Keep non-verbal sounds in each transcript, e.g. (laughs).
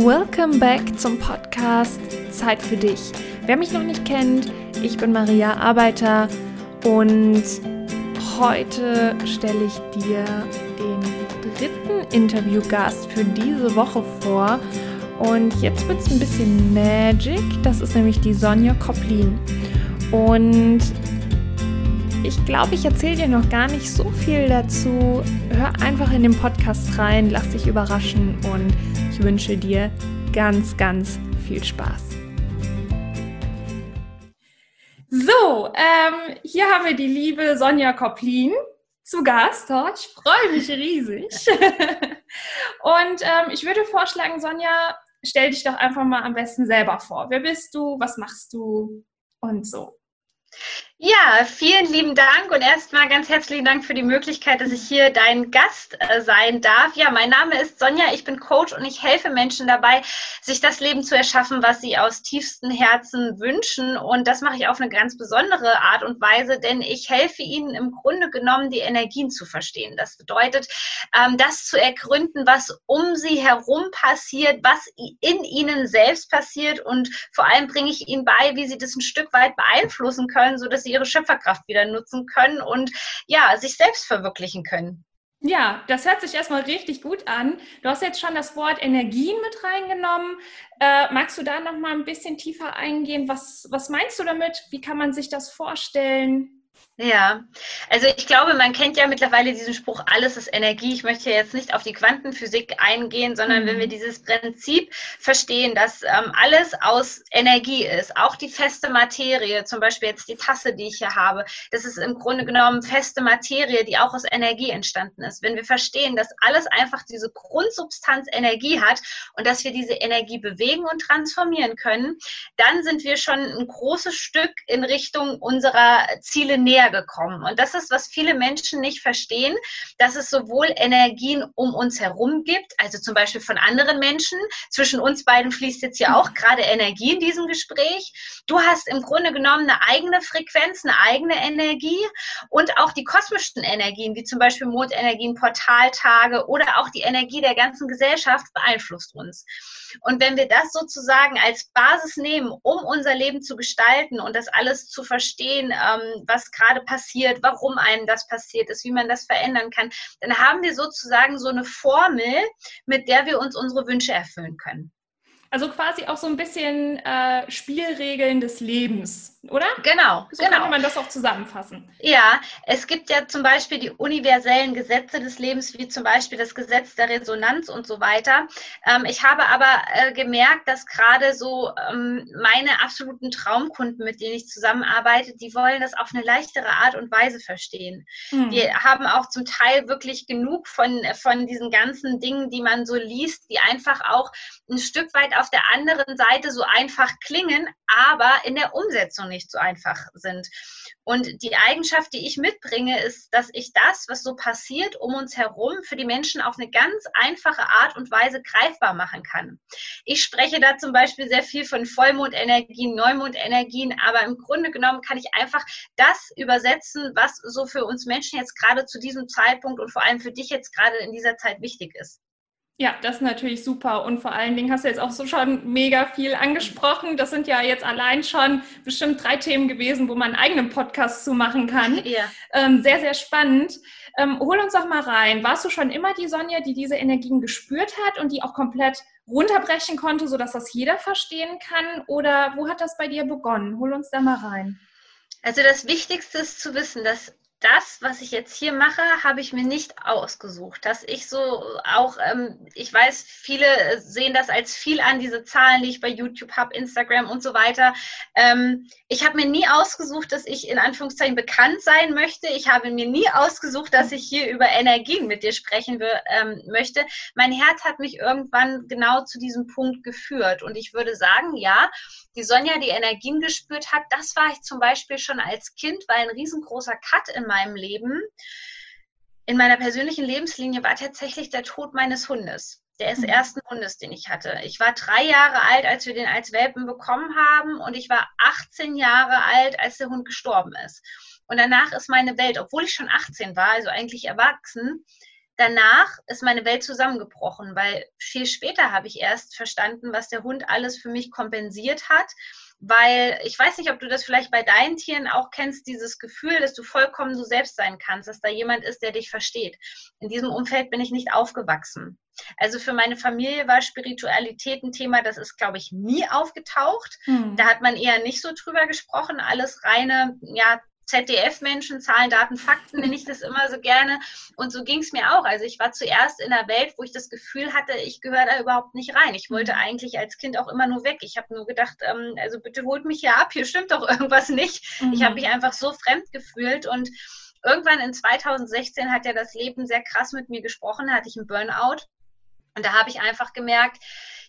Welcome back zum Podcast Zeit für dich. Wer mich noch nicht kennt, ich bin Maria Arbeiter und heute stelle ich dir den dritten Interviewgast für diese Woche vor. Und jetzt wird es ein bisschen Magic. Das ist nämlich die Sonja Koplin. Und ich glaube, ich erzähle dir noch gar nicht so viel dazu. Hör einfach in den Podcast rein, lass dich überraschen und ich wünsche dir ganz, ganz viel Spaß. So, ähm, hier haben wir die liebe Sonja Koplin zu Gast. Oh, ich freue mich riesig. (laughs) und ähm, ich würde vorschlagen, Sonja, stell dich doch einfach mal am besten selber vor. Wer bist du? Was machst du? Und so. Ja, vielen lieben Dank und erstmal ganz herzlichen Dank für die Möglichkeit, dass ich hier dein Gast äh, sein darf. Ja, mein Name ist Sonja, ich bin Coach und ich helfe Menschen dabei, sich das Leben zu erschaffen, was sie aus tiefstem Herzen wünschen. Und das mache ich auf eine ganz besondere Art und Weise, denn ich helfe ihnen im Grunde genommen, die Energien zu verstehen. Das bedeutet, ähm, das zu ergründen, was um sie herum passiert, was in ihnen selbst passiert und vor allem bringe ich ihnen bei, wie sie das ein Stück weit beeinflussen können, sodass sie ihre Schöpferkraft wieder nutzen können und ja, sich selbst verwirklichen können. Ja, das hört sich erstmal richtig gut an. Du hast jetzt schon das Wort Energien mit reingenommen. Äh, magst du da noch mal ein bisschen tiefer eingehen? Was, was meinst du damit? Wie kann man sich das vorstellen? Ja, also ich glaube, man kennt ja mittlerweile diesen Spruch, alles ist Energie. Ich möchte jetzt nicht auf die Quantenphysik eingehen, sondern mhm. wenn wir mhm. dieses Prinzip verstehen, dass ähm, alles aus Energie ist, auch die feste Materie, zum Beispiel jetzt die Tasse, die ich hier habe, das ist im Grunde genommen feste Materie, die auch aus Energie entstanden ist. Wenn wir verstehen, dass alles einfach diese Grundsubstanz Energie hat und dass wir diese Energie bewegen und transformieren können, dann sind wir schon ein großes Stück in Richtung unserer Ziele näher gekommen. Und das ist, was viele Menschen nicht verstehen, dass es sowohl Energien um uns herum gibt, also zum Beispiel von anderen Menschen. Zwischen uns beiden fließt jetzt ja auch gerade Energie in diesem Gespräch. Du hast im Grunde genommen eine eigene Frequenz, eine eigene Energie und auch die kosmischen Energien, wie zum Beispiel Mondenergien, Portaltage oder auch die Energie der ganzen Gesellschaft beeinflusst uns. Und wenn wir das sozusagen als Basis nehmen, um unser Leben zu gestalten und das alles zu verstehen, ähm, was gerade passiert, warum einem das passiert ist, wie man das verändern kann, dann haben wir sozusagen so eine Formel, mit der wir uns unsere Wünsche erfüllen können. Also quasi auch so ein bisschen äh, Spielregeln des Lebens, oder? Genau. So genau. kann man das auch zusammenfassen. Ja, es gibt ja zum Beispiel die universellen Gesetze des Lebens, wie zum Beispiel das Gesetz der Resonanz und so weiter. Ähm, ich habe aber äh, gemerkt, dass gerade so ähm, meine absoluten Traumkunden, mit denen ich zusammenarbeite, die wollen das auf eine leichtere Art und Weise verstehen. Mhm. Die haben auch zum Teil wirklich genug von, von diesen ganzen Dingen, die man so liest, die einfach auch ein Stück weit auf der anderen Seite so einfach klingen, aber in der Umsetzung nicht so einfach sind. Und die Eigenschaft, die ich mitbringe, ist, dass ich das, was so passiert um uns herum, für die Menschen auf eine ganz einfache Art und Weise greifbar machen kann. Ich spreche da zum Beispiel sehr viel von Vollmondenergien, Neumondenergien, aber im Grunde genommen kann ich einfach das übersetzen, was so für uns Menschen jetzt gerade zu diesem Zeitpunkt und vor allem für dich jetzt gerade in dieser Zeit wichtig ist. Ja, das ist natürlich super. Und vor allen Dingen hast du jetzt auch so schon mega viel angesprochen. Das sind ja jetzt allein schon bestimmt drei Themen gewesen, wo man einen eigenen Podcast zu machen kann. (laughs) Ja. Ähm, sehr, sehr spannend. Ähm, hol uns doch mal rein. Warst du schon immer die Sonja, die diese Energien gespürt hat und die auch komplett runterbrechen konnte, sodass das jeder verstehen kann? Oder wo hat das bei dir begonnen? Hol uns da mal rein. Also das Wichtigste ist zu wissen, dass das, was ich jetzt hier mache, habe ich mir nicht ausgesucht. Dass ich so auch, ähm, ich weiß, viele sehen das als viel an, diese Zahlen, die ich bei YouTube habe, Instagram und so weiter. Ähm, ich habe mir nie ausgesucht, dass ich in Anführungszeichen bekannt sein möchte. Ich habe mir nie ausgesucht, dass ich hier über Energien mit dir sprechen ähm, möchte. Mein Herz hat mich irgendwann genau zu diesem Punkt geführt. Und ich würde sagen, ja, die Sonja, die Energien gespürt hat, das war ich zum Beispiel schon als Kind, weil ein riesengroßer Cut in meinem Leben, in meiner persönlichen Lebenslinie war tatsächlich der Tod meines Hundes des mhm. ersten Hundes, den ich hatte. Ich war drei Jahre alt, als wir den als Welpen bekommen haben und ich war 18 Jahre alt, als der Hund gestorben ist. Und danach ist meine Welt, obwohl ich schon 18 war, also eigentlich erwachsen, danach ist meine Welt zusammengebrochen, weil viel später habe ich erst verstanden, was der Hund alles für mich kompensiert hat weil ich weiß nicht, ob du das vielleicht bei deinen Tieren auch kennst, dieses Gefühl, dass du vollkommen du selbst sein kannst, dass da jemand ist, der dich versteht. In diesem Umfeld bin ich nicht aufgewachsen. Also für meine Familie war Spiritualität ein Thema, das ist, glaube ich, nie aufgetaucht. Hm. Da hat man eher nicht so drüber gesprochen. Alles reine, ja, ZDF-Menschen, Zahlen, Daten, Fakten, nenne ich das immer so gerne. Und so ging es mir auch. Also ich war zuerst in einer Welt, wo ich das Gefühl hatte, ich gehöre da überhaupt nicht rein. Ich wollte mhm. eigentlich als Kind auch immer nur weg. Ich habe nur gedacht, ähm, also bitte holt mich hier ab, hier stimmt doch (laughs) irgendwas nicht. Mhm. Ich habe mich einfach so fremd gefühlt und irgendwann in 2016 hat ja das Leben sehr krass mit mir gesprochen, da hatte ich einen Burnout. Und da habe ich einfach gemerkt,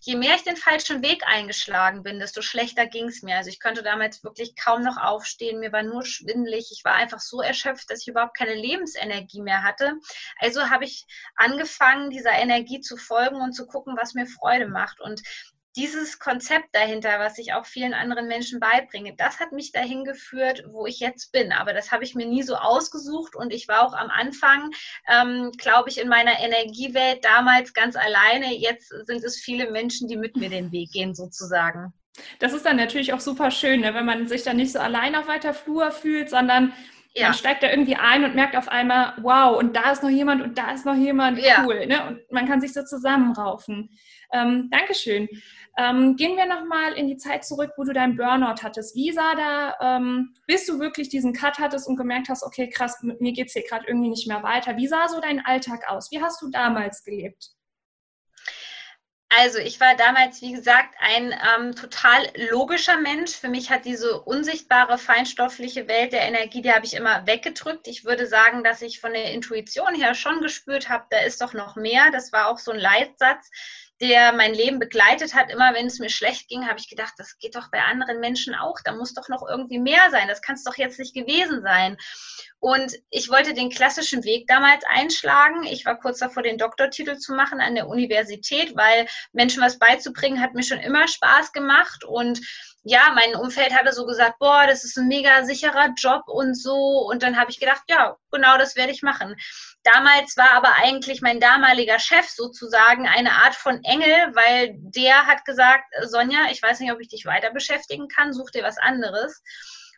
je mehr ich den falschen Weg eingeschlagen bin, desto schlechter ging es mir. Also ich konnte damals wirklich kaum noch aufstehen, mir war nur schwindelig, ich war einfach so erschöpft, dass ich überhaupt keine Lebensenergie mehr hatte. Also habe ich angefangen, dieser Energie zu folgen und zu gucken, was mir Freude macht. Und dieses Konzept dahinter, was ich auch vielen anderen Menschen beibringe, das hat mich dahin geführt, wo ich jetzt bin. Aber das habe ich mir nie so ausgesucht und ich war auch am Anfang, ähm, glaube ich, in meiner Energiewelt damals ganz alleine. Jetzt sind es viele Menschen, die mit mir den Weg gehen, sozusagen. Das ist dann natürlich auch super schön, ne? wenn man sich dann nicht so allein auf weiter Flur fühlt, sondern ja. man steigt da irgendwie ein und merkt auf einmal, wow, und da ist noch jemand und da ist noch jemand, cool. Ja. Ne? Und man kann sich so zusammenraufen. Ähm, Dankeschön. Ähm, gehen wir nochmal in die Zeit zurück, wo du deinen Burnout hattest. Wie sah da, ähm, bis du wirklich diesen Cut hattest und gemerkt hast, okay, krass, mir geht es hier gerade irgendwie nicht mehr weiter. Wie sah so dein Alltag aus? Wie hast du damals gelebt? Also ich war damals, wie gesagt, ein ähm, total logischer Mensch. Für mich hat diese unsichtbare, feinstoffliche Welt der Energie, die habe ich immer weggedrückt. Ich würde sagen, dass ich von der Intuition her schon gespürt habe, da ist doch noch mehr. Das war auch so ein Leitsatz, der mein Leben begleitet hat. Immer wenn es mir schlecht ging, habe ich gedacht, das geht doch bei anderen Menschen auch. Da muss doch noch irgendwie mehr sein. Das kann es doch jetzt nicht gewesen sein. Und ich wollte den klassischen Weg damals einschlagen. Ich war kurz davor, den Doktortitel zu machen an der Universität, weil Menschen was beizubringen hat mir schon immer Spaß gemacht. Und ja, mein Umfeld hatte so gesagt, boah, das ist ein mega sicherer Job und so. Und dann habe ich gedacht, ja, genau das werde ich machen. Damals war aber eigentlich mein damaliger Chef sozusagen eine Art von Engel, weil der hat gesagt, Sonja, ich weiß nicht, ob ich dich weiter beschäftigen kann, such dir was anderes.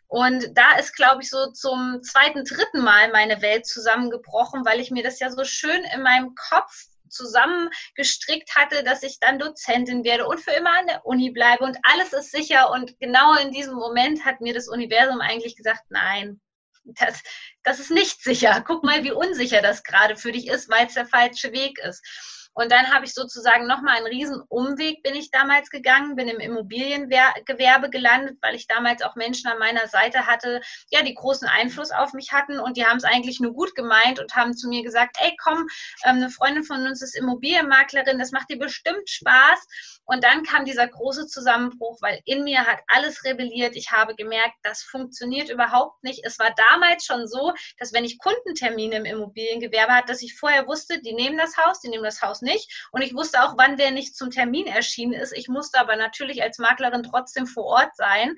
Und da ist, glaube ich, so zum zweiten, dritten Mal meine Welt zusammengebrochen, weil ich mir das ja so schön in meinem Kopf zusammengestrickt hatte, dass ich dann Dozentin werde und für immer an der Uni bleibe und alles ist sicher. Und genau in diesem Moment hat mir das Universum eigentlich gesagt, nein, das, das ist nicht sicher. Guck mal, wie unsicher das gerade für dich ist, weil es der falsche Weg ist. Und dann habe ich sozusagen nochmal einen riesen Umweg bin ich damals gegangen, bin im Immobiliengewerbe gelandet, weil ich damals auch Menschen an meiner Seite hatte, ja, die großen Einfluss auf mich hatten und die haben es eigentlich nur gut gemeint und haben zu mir gesagt, ey, komm, ähm, eine Freundin von uns ist Immobilienmaklerin, das macht dir bestimmt Spaß. Und dann kam dieser große Zusammenbruch, weil in mir hat alles rebelliert. Ich habe gemerkt, das funktioniert überhaupt nicht. Es war damals schon so, dass wenn ich Kundentermine im Immobiliengewerbe hatte, dass ich vorher wusste, die nehmen das Haus, die nehmen das Haus nicht. Und ich wusste auch, wann wer nicht zum Termin erschienen ist. Ich musste aber natürlich als Maklerin trotzdem vor Ort sein.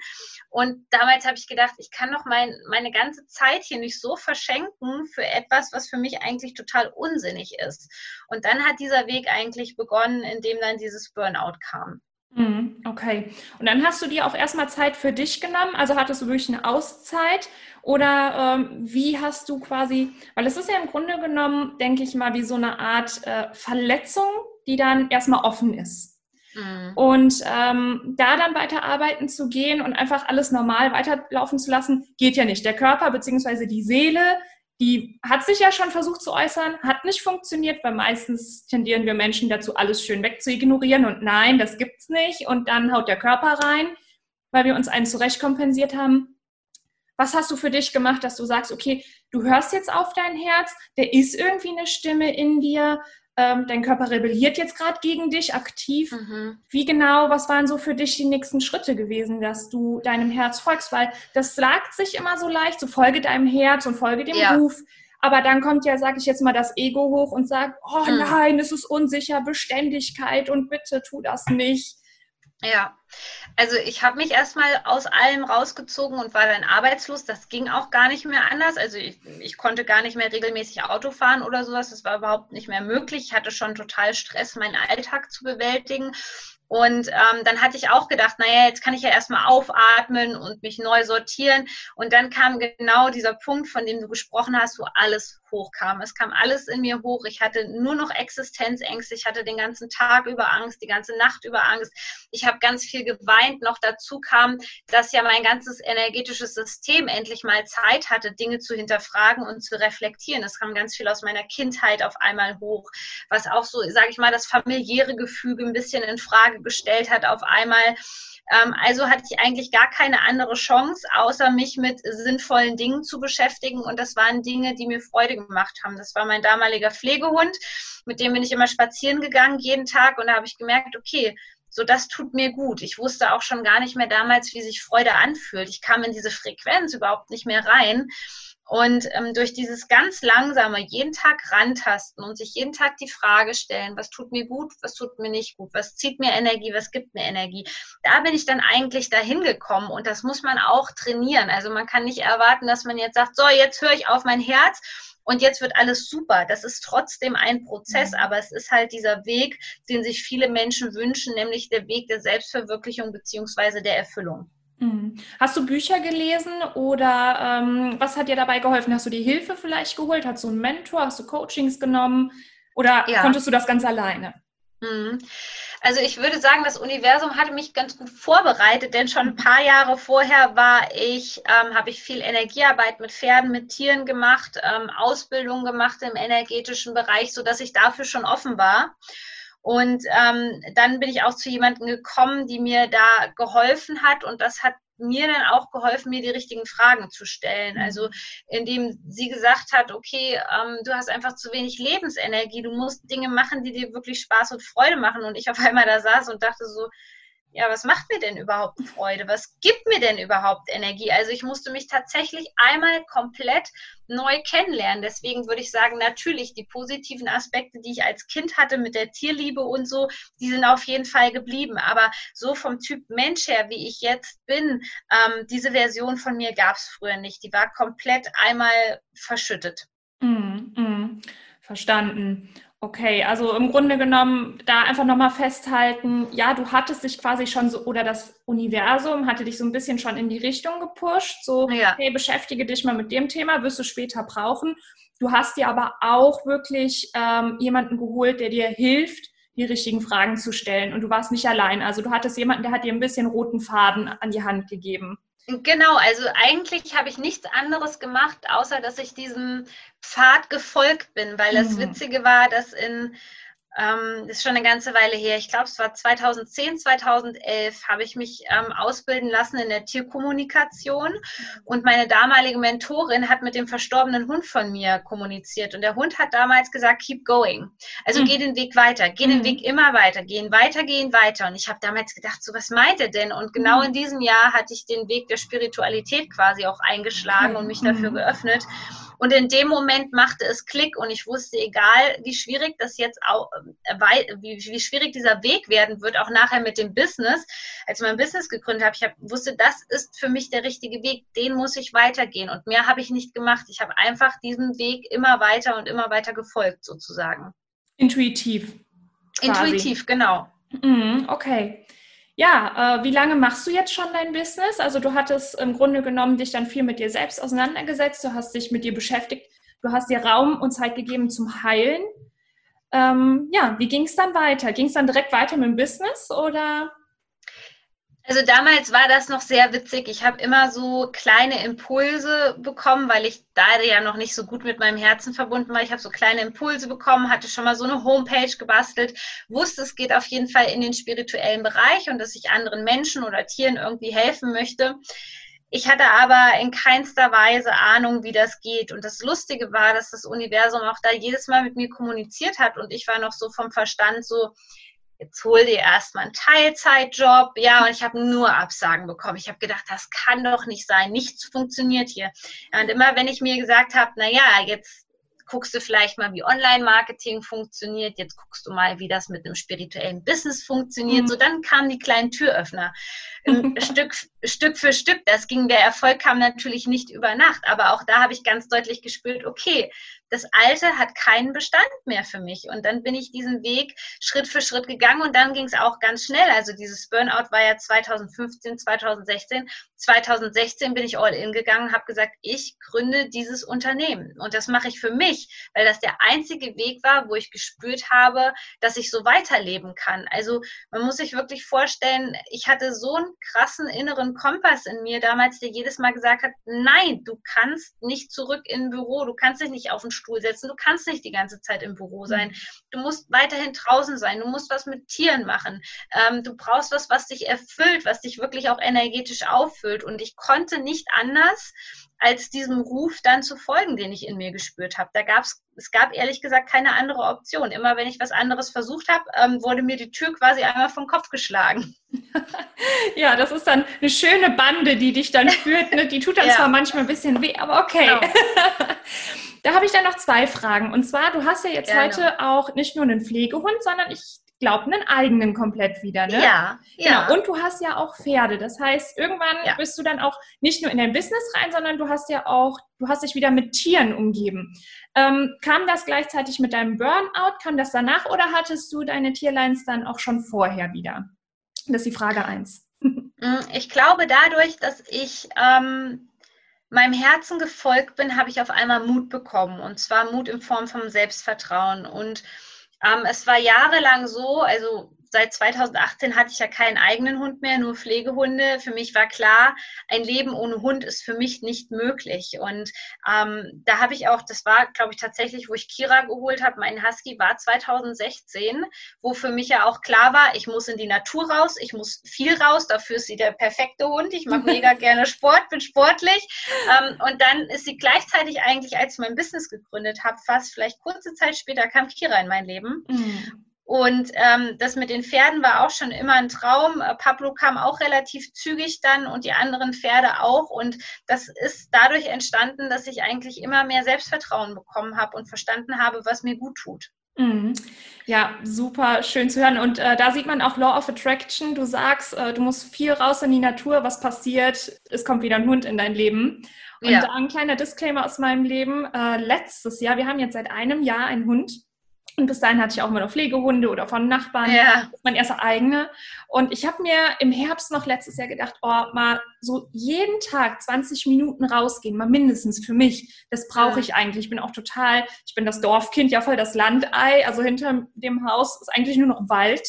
Und damals habe ich gedacht, ich kann doch mein, meine ganze Zeit hier nicht so verschenken für etwas, was für mich eigentlich total unsinnig ist. Und dann hat dieser Weg eigentlich begonnen, indem dann dieses Burnout kam. Mhm, okay. Und dann hast du dir auch erstmal Zeit für dich genommen? Also hattest du wirklich eine Auszeit? Oder ähm, wie hast du quasi, weil es ist ja im Grunde genommen, denke ich mal, wie so eine Art äh, Verletzung, die dann erstmal offen ist. Mhm. Und ähm, da dann weiterarbeiten zu gehen und einfach alles normal weiterlaufen zu lassen, geht ja nicht. Der Körper bzw. die Seele die hat sich ja schon versucht zu äußern, hat nicht funktioniert, weil meistens tendieren wir Menschen dazu, alles schön wegzuignorieren und nein, das gibt's nicht. Und dann haut der Körper rein, weil wir uns einen zurechtkompensiert haben. Was hast du für dich gemacht, dass du sagst, okay, du hörst jetzt auf dein Herz, der ist irgendwie eine Stimme in dir, ähm, dein Körper rebelliert jetzt gerade gegen dich aktiv. Mhm. Wie genau, was waren so für dich die nächsten Schritte gewesen, dass du deinem Herz folgst? Weil das sagt sich immer so leicht, so folge deinem Herz und folge dem ja. Ruf. Aber dann kommt ja, sage ich jetzt mal, das Ego hoch und sagt, oh mhm. nein, es ist unsicher, Beständigkeit und bitte tu das nicht. Ja, also ich habe mich erstmal aus allem rausgezogen und war dann arbeitslos. Das ging auch gar nicht mehr anders. Also ich, ich, konnte gar nicht mehr regelmäßig Auto fahren oder sowas. Das war überhaupt nicht mehr möglich. Ich hatte schon total Stress, meinen Alltag zu bewältigen. Und ähm, dann hatte ich auch gedacht, naja, jetzt kann ich ja erstmal aufatmen und mich neu sortieren. Und dann kam genau dieser Punkt, von dem du gesprochen hast, wo alles hochkam. Es kam alles in mir hoch. Ich hatte nur noch Existenzängste. Ich hatte den ganzen Tag über Angst, die ganze Nacht über Angst. Ich habe ganz viel geweint. Noch dazu kam, dass ja mein ganzes energetisches System endlich mal Zeit hatte, Dinge zu hinterfragen und zu reflektieren. Es kam ganz viel aus meiner Kindheit auf einmal hoch, was auch so, sage ich mal, das familiäre Gefüge ein bisschen in Frage gestellt hat auf einmal also hatte ich eigentlich gar keine andere Chance, außer mich mit sinnvollen Dingen zu beschäftigen. Und das waren Dinge, die mir Freude gemacht haben. Das war mein damaliger Pflegehund, mit dem bin ich immer spazieren gegangen jeden Tag. Und da habe ich gemerkt, okay, so das tut mir gut. Ich wusste auch schon gar nicht mehr damals, wie sich Freude anfühlt. Ich kam in diese Frequenz überhaupt nicht mehr rein. Und ähm, durch dieses ganz langsame, jeden Tag rantasten und sich jeden Tag die Frage stellen, was tut mir gut, was tut mir nicht gut, was zieht mir Energie, was gibt mir Energie, da bin ich dann eigentlich dahin gekommen und das muss man auch trainieren. Also man kann nicht erwarten, dass man jetzt sagt, so, jetzt höre ich auf mein Herz und jetzt wird alles super. Das ist trotzdem ein Prozess, mhm. aber es ist halt dieser Weg, den sich viele Menschen wünschen, nämlich der Weg der Selbstverwirklichung beziehungsweise der Erfüllung. Mhm. Hast du Bücher gelesen oder ähm, was hat dir dabei geholfen? Hast du die Hilfe vielleicht geholt? Hast du einen Mentor? Hast du Coachings genommen? Oder ja. konntest du das ganz alleine? Mhm. Also ich würde sagen, das Universum hatte mich ganz gut vorbereitet, denn schon ein paar Jahre vorher war ich, ähm, habe ich viel Energiearbeit mit Pferden, mit Tieren gemacht, ähm, Ausbildung gemacht im energetischen Bereich, sodass ich dafür schon offen war. Und ähm, dann bin ich auch zu jemandem gekommen, die mir da geholfen hat und das hat mir dann auch geholfen, mir die richtigen Fragen zu stellen. Mhm. Also indem sie gesagt hat, okay, ähm, du hast einfach zu wenig Lebensenergie, du musst Dinge machen, die dir wirklich Spaß und Freude machen. Und ich auf einmal da saß und dachte so, ja, was macht mir denn überhaupt Freude? Was gibt mir denn überhaupt Energie? Also ich musste mich tatsächlich einmal komplett neu kennenlernen. Deswegen würde ich sagen, natürlich die positiven Aspekte, die ich als Kind hatte mit der Tierliebe und so, die sind auf jeden Fall geblieben. Aber so vom Typ Mensch her, wie ich jetzt bin, ähm, diese Version von mir gab es früher nicht. Die war komplett einmal verschüttet. Mm, mm, verstanden. Okay, also im Grunde genommen da einfach nochmal festhalten, ja, du hattest dich quasi schon so, oder das Universum hatte dich so ein bisschen schon in die Richtung gepusht, so, ja. hey, beschäftige dich mal mit dem Thema, wirst du später brauchen. Du hast dir aber auch wirklich ähm, jemanden geholt, der dir hilft, die richtigen Fragen zu stellen. Und du warst nicht allein. Also du hattest jemanden, der hat dir ein bisschen roten Faden an die Hand gegeben. Genau, also eigentlich habe ich nichts anderes gemacht, außer dass ich diesem Pfad gefolgt bin, weil das mhm. Witzige war, dass in ähm, ist schon eine ganze Weile her. Ich glaube, es war 2010, 2011, habe ich mich ähm, ausbilden lassen in der Tierkommunikation. Und meine damalige Mentorin hat mit dem verstorbenen Hund von mir kommuniziert. Und der Hund hat damals gesagt, keep going. Also mhm. geh den Weg weiter, geh mhm. den Weg immer weiter, gehen weiter, gehen weiter. Und ich habe damals gedacht, so was meint er denn? Und genau mhm. in diesem Jahr hatte ich den Weg der Spiritualität quasi auch eingeschlagen und mich dafür mhm. geöffnet. Und in dem Moment machte es Klick und ich wusste, egal wie schwierig das jetzt auch, äh, wie, wie schwierig dieser Weg werden wird, auch nachher mit dem Business. Als ich mein Business gegründet habe, ich hab, wusste, das ist für mich der richtige Weg, den muss ich weitergehen. Und mehr habe ich nicht gemacht. Ich habe einfach diesen Weg immer weiter und immer weiter gefolgt, sozusagen. Intuitiv. Quasi. Intuitiv, genau. Mhm, okay. Ja, äh, wie lange machst du jetzt schon dein Business? Also du hattest im Grunde genommen dich dann viel mit dir selbst auseinandergesetzt, du hast dich mit dir beschäftigt, du hast dir Raum und Zeit gegeben zum Heilen. Ähm, ja, wie ging es dann weiter? Ging es dann direkt weiter mit dem Business oder? Also damals war das noch sehr witzig. Ich habe immer so kleine Impulse bekommen, weil ich da ja noch nicht so gut mit meinem Herzen verbunden war. Ich habe so kleine Impulse bekommen, hatte schon mal so eine Homepage gebastelt, wusste, es geht auf jeden Fall in den spirituellen Bereich und dass ich anderen Menschen oder Tieren irgendwie helfen möchte. Ich hatte aber in keinster Weise Ahnung, wie das geht. Und das Lustige war, dass das Universum auch da jedes Mal mit mir kommuniziert hat und ich war noch so vom Verstand so, jetzt hol dir erstmal einen Teilzeitjob. Ja, und ich habe nur Absagen bekommen. Ich habe gedacht, das kann doch nicht sein. Nichts funktioniert hier. Und immer wenn ich mir gesagt habe, naja, jetzt guckst du vielleicht mal, wie Online-Marketing funktioniert, jetzt guckst du mal, wie das mit einem spirituellen Business funktioniert. Mhm. So, dann kamen die kleinen Türöffner. (laughs) Stück, Stück für Stück. Das ging, der Erfolg kam natürlich nicht über Nacht, aber auch da habe ich ganz deutlich gespürt, okay, das Alte hat keinen Bestand mehr für mich. Und dann bin ich diesen Weg Schritt für Schritt gegangen und dann ging es auch ganz schnell. Also dieses Burnout war ja 2015, 2016. 2016 bin ich all in gegangen, habe gesagt, ich gründe dieses Unternehmen. Und das mache ich für mich, weil das der einzige Weg war, wo ich gespürt habe, dass ich so weiterleben kann. Also man muss sich wirklich vorstellen, ich hatte so einen krassen inneren Kompass in mir damals, der jedes Mal gesagt hat, nein, du kannst nicht zurück in ein Büro, du kannst dich nicht auf den Stuhl setzen, du kannst nicht die ganze Zeit im Büro mhm. sein. Du musst weiterhin draußen sein, du musst was mit Tieren machen. Ähm, du brauchst was, was dich erfüllt, was dich wirklich auch energetisch auffüllt. Und ich konnte nicht anders, als diesem Ruf dann zu folgen, den ich in mir gespürt habe. Da gab's, es gab ehrlich gesagt keine andere Option. Immer wenn ich was anderes versucht habe, ähm, wurde mir die Tür quasi einmal vom Kopf geschlagen. (laughs) ja, das ist dann eine schöne Bande, die dich dann führt. Ne? Die tut dann (laughs) ja. zwar manchmal ein bisschen weh, aber okay. Genau. (laughs) da habe ich dann noch zwei Fragen. Und zwar, du hast ja jetzt Gerne. heute auch nicht nur einen Pflegehund, sondern ich glaube, einen eigenen komplett wieder, ne? Ja, genau. ja. Und du hast ja auch Pferde. Das heißt, irgendwann ja. bist du dann auch nicht nur in dein Business rein, sondern du hast ja auch, du hast dich wieder mit Tieren umgeben. Ähm, kam das gleichzeitig mit deinem Burnout? Kam das danach oder hattest du deine Tierlines dann auch schon vorher wieder? Das ist die Frage eins. (laughs) Mm, ich glaube, dadurch, dass ich ähm, meinem Herzen gefolgt bin, habe ich auf einmal Mut bekommen. Und zwar Mut in Form von Selbstvertrauen. Und ähm, es war jahrelang so, also seit 2018 hatte ich ja keinen eigenen Hund mehr, nur Pflegehunde. Für mich war klar, ein Leben ohne Hund ist für mich nicht möglich. Und ähm, da habe ich auch, das war, glaube ich, tatsächlich, wo ich Kira geholt habe, mein Husky war 2016, wo für mich ja auch klar war, ich muss in die Natur raus, ich muss viel raus, dafür ist sie der perfekte Hund. Ich mache mega (laughs) gerne Sport, bin sportlich. Ähm, und dann ist sie gleichzeitig eigentlich, als ich mein Business gegründet habe, fast vielleicht kurze Zeit später kam Kira in mein Leben. Mhm. Und ähm, das mit den Pferden war auch schon immer ein Traum. Äh, Pablo kam auch relativ zügig dann und die anderen Pferde auch. Und das ist dadurch entstanden, dass ich eigentlich immer mehr Selbstvertrauen bekommen habe und verstanden habe, was mir gut tut. Mhm. Ja, super schön zu hören. Und äh, da sieht man auch Law of Attraction. Du sagst, äh, du musst viel raus in die Natur. Was passiert? Es kommt wieder ein Hund in dein Leben. Und ja. ein kleiner Disclaimer aus meinem Leben. Äh, letztes Jahr, wir haben jetzt seit einem Jahr einen Hund. Und bis dahin hatte ich auch immer noch Pflegehunde oder von Nachbarn. Ja. mein erster eigene. Und ich habe mir im Herbst noch letztes Jahr gedacht, oh, mal so jeden Tag 20 Minuten rausgehen, mal mindestens für mich. Das brauche ich eigentlich. Ich bin auch total, ich bin das Dorfkind, ja voll das Landei. Also hinter dem Haus ist eigentlich nur noch Wald.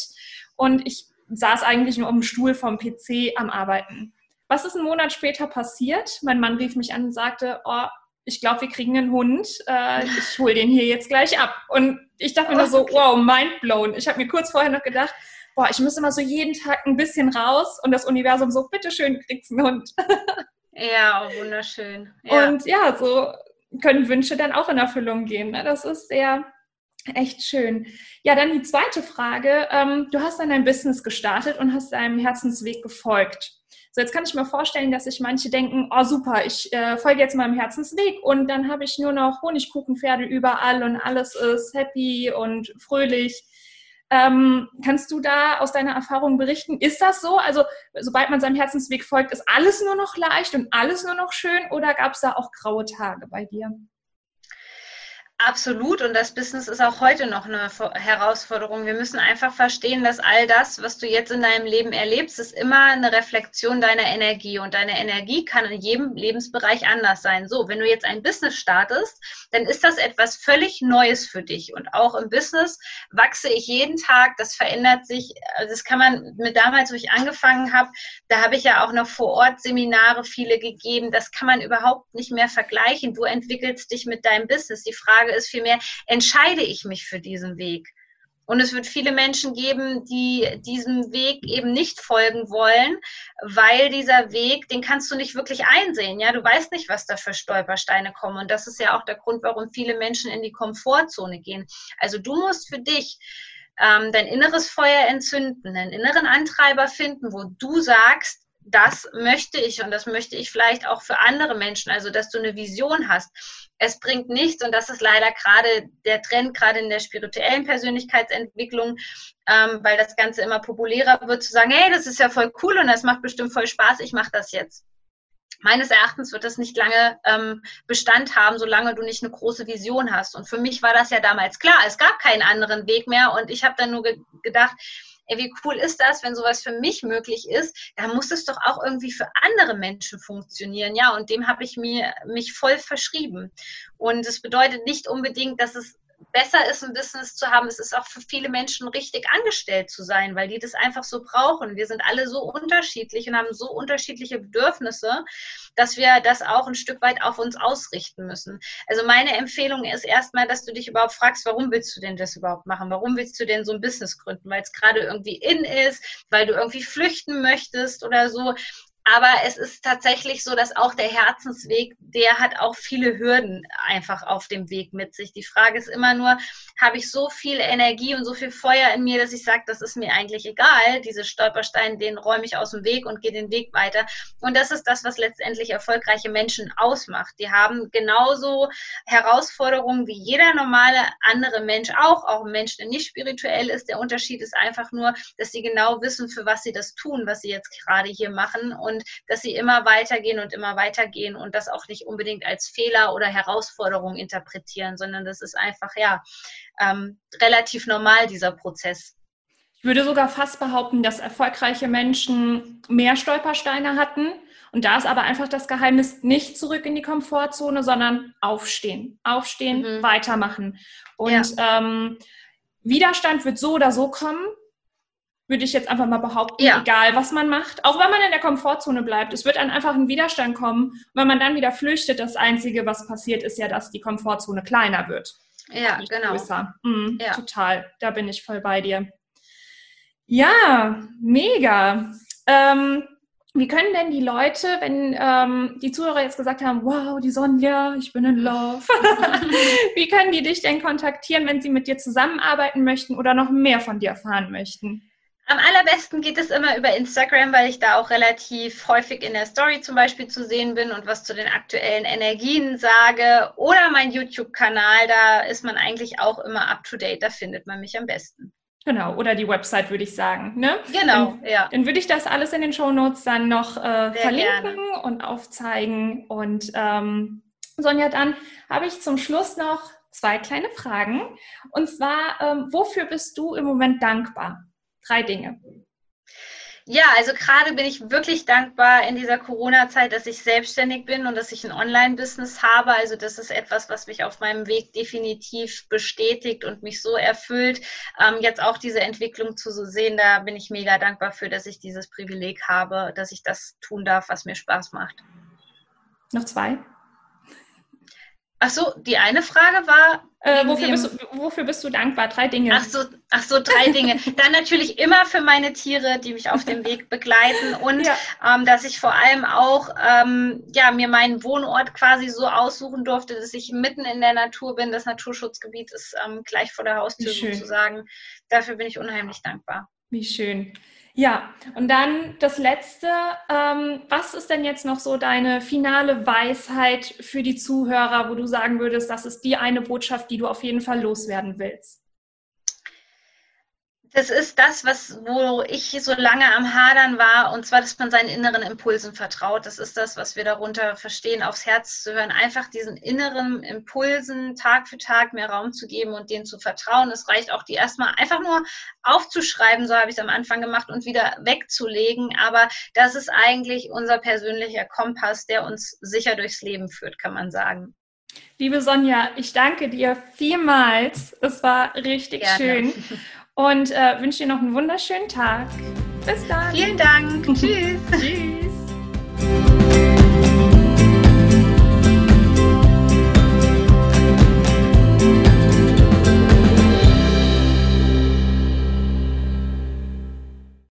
Und ich saß eigentlich nur auf dem Stuhl vom PC am Arbeiten. Was ist einen Monat später passiert? Mein Mann rief mich an und sagte, oh, ich glaube, wir kriegen einen Hund. Äh, ich hole den hier jetzt gleich ab. Und ich dachte mir nur so, wow, mind blown. Ich habe mir kurz vorher noch gedacht, boah, ich muss immer so jeden Tag ein bisschen raus und das Universum so, bitteschön, kriegst einen Hund. Ja, oh, wunderschön. Ja. Und ja, so können Wünsche dann auch in Erfüllung gehen. Ne? Das ist sehr, echt schön. Ja, dann die zweite Frage. Ähm, du hast dann dein Business gestartet und hast deinem Herzensweg gefolgt. So, jetzt kann ich mir vorstellen, dass sich manche denken, oh super, ich äh, folge jetzt meinem Herzensweg und dann habe ich nur noch Honigkuchenpferde überall und alles ist happy und fröhlich. Ähm, kannst du da aus deiner Erfahrung berichten? Ist das so? Also, sobald man seinem Herzensweg folgt, ist alles nur noch leicht und alles nur noch schön oder gab es da auch graue Tage bei dir? Absolut. Und das Business ist auch heute noch eine Herausforderung. Wir müssen einfach verstehen, dass all das, was du jetzt in deinem Leben erlebst, ist immer eine Reflexion deiner Energie. Und deine Energie kann in jedem Lebensbereich anders sein. So, wenn du jetzt ein Business startest, dann ist das etwas völlig Neues für dich. Und auch im Business wachse ich jeden Tag. Das verändert sich. Also das kann man mit damals, wo ich angefangen habe, da habe ich ja auch noch vor Ort Seminare viele gegeben. Das kann man überhaupt nicht mehr vergleichen. Du entwickelst dich mit deinem Business. Die Frage Frage ist vielmehr, entscheide ich mich für diesen Weg? Und es wird viele Menschen geben, die diesem Weg eben nicht folgen wollen, weil dieser Weg, den kannst du nicht wirklich einsehen. Ja, du weißt nicht, was da für Stolpersteine kommen. Und das ist ja auch der Grund, warum viele Menschen in die Komfortzone gehen. Also du musst für dich ähm, dein inneres Feuer entzünden, einen inneren Antreiber finden, wo du sagst, das möchte ich und das möchte ich vielleicht auch für andere Menschen, also dass du eine Vision hast. Es bringt nichts und das ist leider gerade der Trend, gerade in der spirituellen Persönlichkeitsentwicklung, ähm, weil das Ganze immer populärer wird, zu sagen, hey, das ist ja voll cool und das macht bestimmt voll Spaß, ich mache das jetzt meines Erachtens wird das nicht lange ähm, Bestand haben, solange du nicht eine große Vision hast. Und für mich war das ja damals klar. Es gab keinen anderen Weg mehr. Und ich habe dann nur ge gedacht, ey, wie cool ist das, wenn sowas für mich möglich ist, dann muss es doch auch irgendwie für andere Menschen funktionieren. Ja, und dem habe ich mir, mich voll verschrieben. Und es bedeutet nicht unbedingt, dass es besser ist, ein Business zu haben. Es ist auch für viele Menschen richtig angestellt zu sein, weil die das einfach so brauchen. Wir sind alle so unterschiedlich und haben so unterschiedliche Bedürfnisse, dass wir das auch ein Stück weit auf uns ausrichten müssen. Also meine Empfehlung ist erstmal, dass du dich überhaupt fragst, warum willst du denn das überhaupt machen? Warum willst du denn so ein Business gründen? Weil es gerade irgendwie in ist, weil du irgendwie flüchten möchtest oder so. Aber es ist tatsächlich so, dass auch der Herzensweg, der hat auch viele Hürden einfach auf dem Weg mit sich. Die Frage ist immer nur, habe ich so viel Energie und so viel Feuer in mir, dass ich sage, das ist mir eigentlich egal. Diese Stolpersteine, den räume ich aus dem Weg und gehe den Weg weiter. Und das ist das, was letztendlich erfolgreiche Menschen ausmacht. Die haben genauso Herausforderungen wie jeder normale andere Mensch auch, auch ein Mensch, der nicht spirituell ist. Der Unterschied ist einfach nur, dass sie genau wissen, für was sie das tun, was sie jetzt gerade hier machen. Und und dass sie immer weitergehen und immer weitergehen und das auch nicht unbedingt als Fehler oder Herausforderung interpretieren, sondern das ist einfach ja ähm, relativ normal, dieser Prozess. Ich würde sogar fast behaupten, dass erfolgreiche Menschen mehr Stolpersteine hatten. Und da ist aber einfach das Geheimnis, nicht zurück in die Komfortzone, sondern aufstehen. Aufstehen, mhm. weitermachen. Und ja. ähm, Widerstand wird so oder so kommen würde ich jetzt einfach mal behaupten, ja. egal was man macht, auch wenn man in der Komfortzone bleibt, es wird dann einfach ein Widerstand kommen. Und wenn man dann wieder flüchtet, das Einzige, was passiert, ist ja, dass die Komfortzone kleiner wird. Ja, genau. Größer. Mhm, ja. Total, da bin ich voll bei dir. Ja, mega. Ähm, wie können denn die Leute, wenn ähm, die Zuhörer jetzt gesagt haben, wow, die Sonja, ich bin in Love, (laughs) wie können die dich denn kontaktieren, wenn sie mit dir zusammenarbeiten möchten oder noch mehr von dir erfahren möchten? Am allerbesten geht es immer über Instagram, weil ich da auch relativ häufig in der Story zum Beispiel zu sehen bin und was zu den aktuellen Energien sage. Oder mein YouTube-Kanal, da ist man eigentlich auch immer up-to-date, da findet man mich am besten. Genau, oder die Website würde ich sagen. Ne? Genau, dann, ja. Dann würde ich das alles in den Show Notes dann noch äh, verlinken gerne. und aufzeigen. Und ähm, Sonja, dann habe ich zum Schluss noch zwei kleine Fragen. Und zwar, ähm, wofür bist du im Moment dankbar? Drei Dinge. Ja, also gerade bin ich wirklich dankbar in dieser Corona-Zeit, dass ich selbstständig bin und dass ich ein Online-Business habe. Also das ist etwas, was mich auf meinem Weg definitiv bestätigt und mich so erfüllt. Ähm, jetzt auch diese Entwicklung zu sehen, da bin ich mega dankbar für, dass ich dieses Privileg habe, dass ich das tun darf, was mir Spaß macht. Noch zwei? Ach so, die eine Frage war. Äh, wofür, bist du, wofür, bist du, dankbar? Drei Dinge. Ach so, ach so drei Dinge. (laughs) Dann natürlich immer für meine Tiere, die mich auf dem Weg begleiten und ja. ähm, dass ich vor allem auch ähm, ja, mir meinen Wohnort quasi so aussuchen durfte, dass ich mitten in der Natur bin. Das Naturschutzgebiet ist ähm, gleich vor der Haustür sozusagen. Dafür bin ich unheimlich dankbar. Wie schön. Ja, und dann das Letzte. Ähm, was ist denn jetzt noch so deine finale Weisheit für die Zuhörer, wo du sagen würdest, das ist die eine Botschaft, die du auf jeden Fall loswerden willst? Das ist das, was, wo ich so lange am Hadern war, und zwar, dass man seinen inneren Impulsen vertraut. Das ist das, was wir darunter verstehen, aufs Herz zu hören. Einfach diesen inneren Impulsen Tag für Tag mehr Raum zu geben und denen zu vertrauen. Es reicht auch, die erstmal einfach nur aufzuschreiben, so habe ich es am Anfang gemacht, und wieder wegzulegen. Aber das ist eigentlich unser persönlicher Kompass, der uns sicher durchs Leben führt, kann man sagen. Liebe Sonja, ich danke dir vielmals. Es war richtig Gerne. schön. (laughs) und äh, wünsche dir noch einen wunderschönen Tag. Bis dann. Vielen Dank. Tschüss. (laughs) Tschüss.